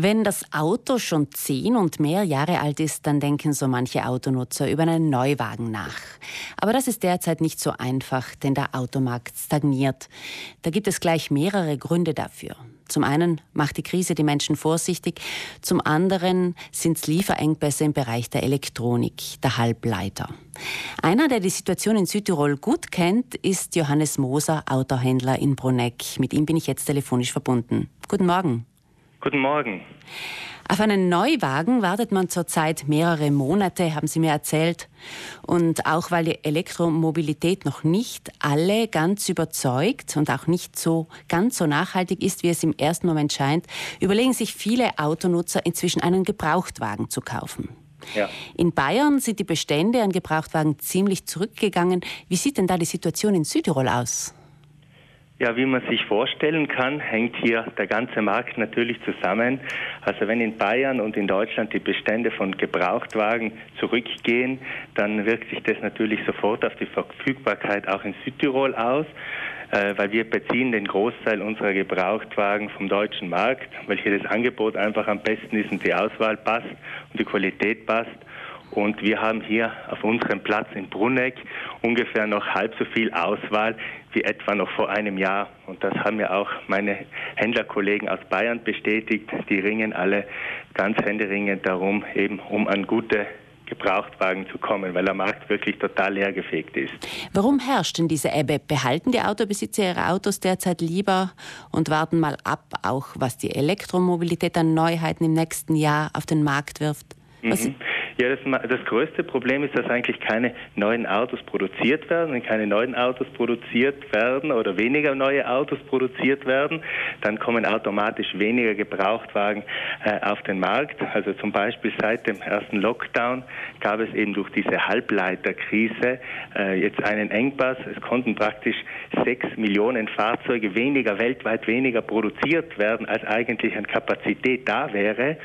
Wenn das Auto schon zehn und mehr Jahre alt ist, dann denken so manche Autonutzer über einen Neuwagen nach. Aber das ist derzeit nicht so einfach, denn der Automarkt stagniert. Da gibt es gleich mehrere Gründe dafür. Zum einen macht die Krise die Menschen vorsichtig, zum anderen sind es Lieferengpässe im Bereich der Elektronik, der Halbleiter. Einer, der die Situation in Südtirol gut kennt, ist Johannes Moser, Autohändler in Bruneck. Mit ihm bin ich jetzt telefonisch verbunden. Guten Morgen. Guten Morgen. Auf einen Neuwagen wartet man zurzeit mehrere Monate, haben Sie mir erzählt. Und auch weil die Elektromobilität noch nicht alle ganz überzeugt und auch nicht so ganz so nachhaltig ist, wie es im ersten Moment scheint, überlegen sich viele Autonutzer inzwischen einen Gebrauchtwagen zu kaufen. Ja. In Bayern sind die Bestände an Gebrauchtwagen ziemlich zurückgegangen. Wie sieht denn da die Situation in Südtirol aus? Ja, wie man sich vorstellen kann, hängt hier der ganze Markt natürlich zusammen. Also wenn in Bayern und in Deutschland die Bestände von Gebrauchtwagen zurückgehen, dann wirkt sich das natürlich sofort auf die Verfügbarkeit auch in Südtirol aus, äh, weil wir beziehen den Großteil unserer Gebrauchtwagen vom deutschen Markt, weil hier das Angebot einfach am besten ist und die Auswahl passt und die Qualität passt. Und wir haben hier auf unserem Platz in Bruneck ungefähr noch halb so viel Auswahl wie etwa noch vor einem Jahr. Und das haben mir auch meine Händlerkollegen aus Bayern bestätigt. Die ringen alle ganz händeringend darum, eben um an gute Gebrauchtwagen zu kommen, weil der Markt wirklich total leergefegt ist. Warum herrscht denn diese Ebbe? Behalten die Autobesitzer ihre Autos derzeit lieber und warten mal ab, auch was die Elektromobilität an Neuheiten im nächsten Jahr auf den Markt wirft? Mhm. Ja, das, das, größte Problem ist, dass eigentlich keine neuen Autos produziert werden. Wenn keine neuen Autos produziert werden oder weniger neue Autos produziert werden, dann kommen automatisch weniger Gebrauchtwagen äh, auf den Markt. Also zum Beispiel seit dem ersten Lockdown gab es eben durch diese Halbleiterkrise äh, jetzt einen Engpass. Es konnten praktisch sechs Millionen Fahrzeuge weniger, weltweit weniger produziert werden, als eigentlich an Kapazität da wäre.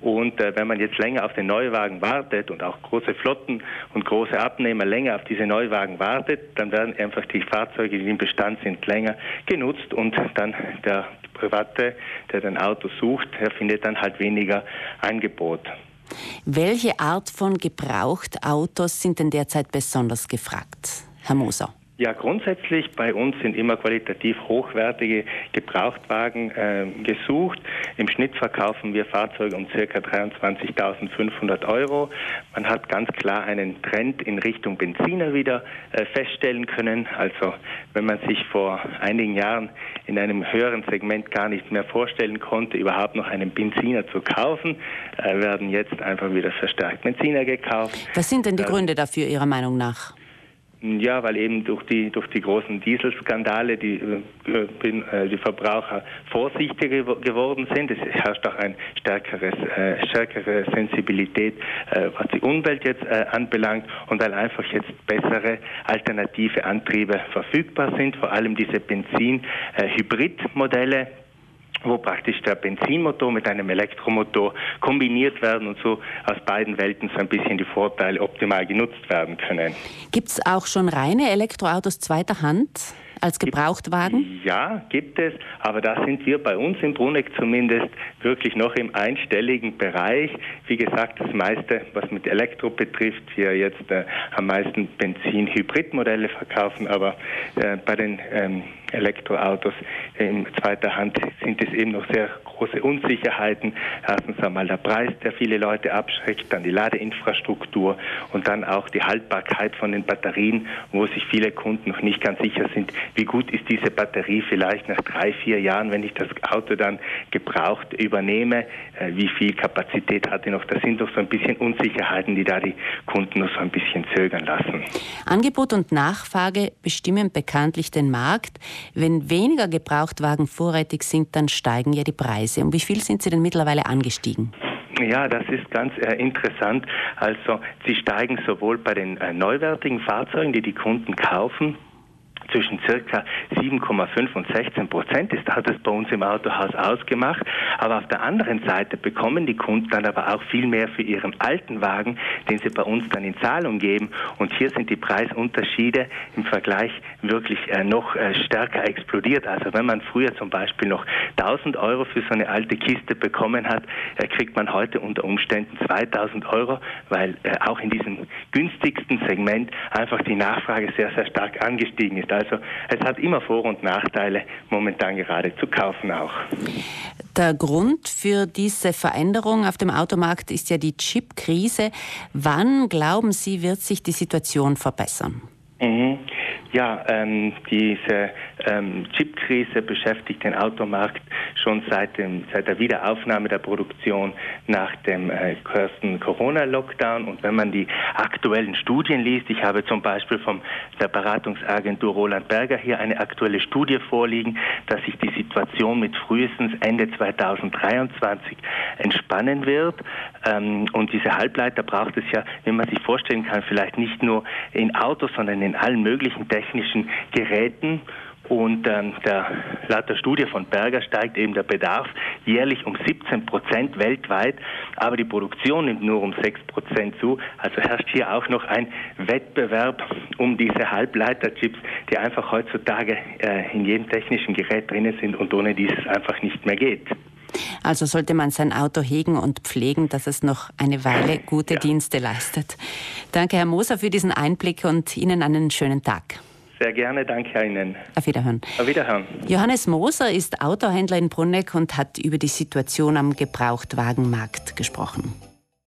Und äh, wenn man jetzt länger auf den Neuwagen wartet und auch große Flotten und große Abnehmer länger auf diese Neuwagen wartet, dann werden einfach die Fahrzeuge, die im Bestand sind, länger genutzt und dann der Private, der ein Auto sucht, der findet dann halt weniger Angebot. Welche Art von Gebrauchtautos sind denn derzeit besonders gefragt, Herr Moser? Ja, grundsätzlich bei uns sind immer qualitativ hochwertige Gebrauchtwagen äh, gesucht. Im Schnitt verkaufen wir Fahrzeuge um ca. 23.500 Euro. Man hat ganz klar einen Trend in Richtung Benziner wieder äh, feststellen können. Also wenn man sich vor einigen Jahren in einem höheren Segment gar nicht mehr vorstellen konnte, überhaupt noch einen Benziner zu kaufen, äh, werden jetzt einfach wieder verstärkt Benziner gekauft. Was sind denn die Gründe dafür Ihrer Meinung nach? Ja, weil eben durch die, durch die großen Dieselskandale die, äh, äh, die Verbraucher vorsichtiger geworden sind. Es herrscht auch eine stärkeres, äh, stärkere Sensibilität, äh, was die Umwelt jetzt äh, anbelangt und weil einfach jetzt bessere alternative Antriebe verfügbar sind, vor allem diese Benzin-Hybrid-Modelle, wo praktisch der Benzinmotor mit einem Elektromotor kombiniert werden und so aus beiden Welten so ein bisschen die Vorteile optimal genutzt werden können. Gibt es auch schon reine Elektroautos zweiter Hand? Als Gebrauchtwagen? Ja, gibt es, aber da sind wir bei uns in Bruneck zumindest wirklich noch im einstelligen Bereich. Wie gesagt, das meiste, was mit Elektro betrifft, wir jetzt äh, am meisten Benzin-Hybrid-Modelle verkaufen, aber äh, bei den ähm, Elektroautos in zweiter Hand sind es eben noch sehr große Unsicherheiten. Erstens einmal der Preis, der viele Leute abschreckt, dann die Ladeinfrastruktur und dann auch die Haltbarkeit von den Batterien, wo sich viele Kunden noch nicht ganz sicher sind, wie gut ist diese Batterie vielleicht nach drei, vier Jahren, wenn ich das Auto dann gebraucht übernehme, äh, wie viel Kapazität hat die noch. Das sind doch so ein bisschen Unsicherheiten, die da die Kunden noch so ein bisschen zögern lassen. Angebot und Nachfrage bestimmen bekanntlich den Markt. Wenn weniger Gebrauchtwagen vorrätig sind, dann steigen ja die Preise. Um wie viel sind sie denn mittlerweile angestiegen? Ja, das ist ganz äh, interessant. Also sie steigen sowohl bei den äh, neuwertigen Fahrzeugen, die die Kunden kaufen, zwischen circa 7,5 und 16 Prozent ist, hat es bei uns im Autohaus ausgemacht. Aber auf der anderen Seite bekommen die Kunden dann aber auch viel mehr für ihren alten Wagen, den sie bei uns dann in Zahlung geben. Und hier sind die Preisunterschiede im Vergleich wirklich äh, noch äh, stärker explodiert. Also wenn man früher zum Beispiel noch 1000 Euro für so eine alte Kiste bekommen hat, äh, kriegt man heute unter Umständen 2000 Euro, weil auch in diesem günstigsten Segment einfach die Nachfrage sehr, sehr stark angestiegen ist. Also es hat immer Vor- und Nachteile, momentan gerade zu kaufen auch. Der Grund für diese Veränderung auf dem Automarkt ist ja die Chip-Krise. Wann glauben Sie, wird sich die Situation verbessern? Mhm. Ja, ähm, diese ähm, Chipkrise beschäftigt den Automarkt schon seit, dem, seit der Wiederaufnahme der Produktion nach dem äh, ersten Corona-Lockdown. Und wenn man die aktuellen Studien liest, ich habe zum Beispiel von der Beratungsagentur Roland Berger hier eine aktuelle Studie vorliegen, dass sich die Situation mit frühestens Ende 2023 entspannen wird. Ähm, und diese Halbleiter braucht es ja, wenn man sich vorstellen kann, vielleicht nicht nur in Autos, sondern in allen möglichen technischen Geräten. Und ähm, der, laut der Studie von Berger steigt eben der Bedarf jährlich um 17 Prozent weltweit, aber die Produktion nimmt nur um 6 Prozent zu. Also herrscht hier auch noch ein Wettbewerb um diese Halbleiterchips, die einfach heutzutage äh, in jedem technischen Gerät drinnen sind und ohne dieses einfach nicht mehr geht. Also sollte man sein Auto hegen und pflegen, dass es noch eine Weile gute ja. Dienste leistet. Danke, Herr Moser, für diesen Einblick und Ihnen einen schönen Tag. Sehr gerne, danke Ihnen. Auf Wiederhören. Auf Wiederhören. Johannes Moser ist Autohändler in Brunneck und hat über die Situation am Gebrauchtwagenmarkt gesprochen.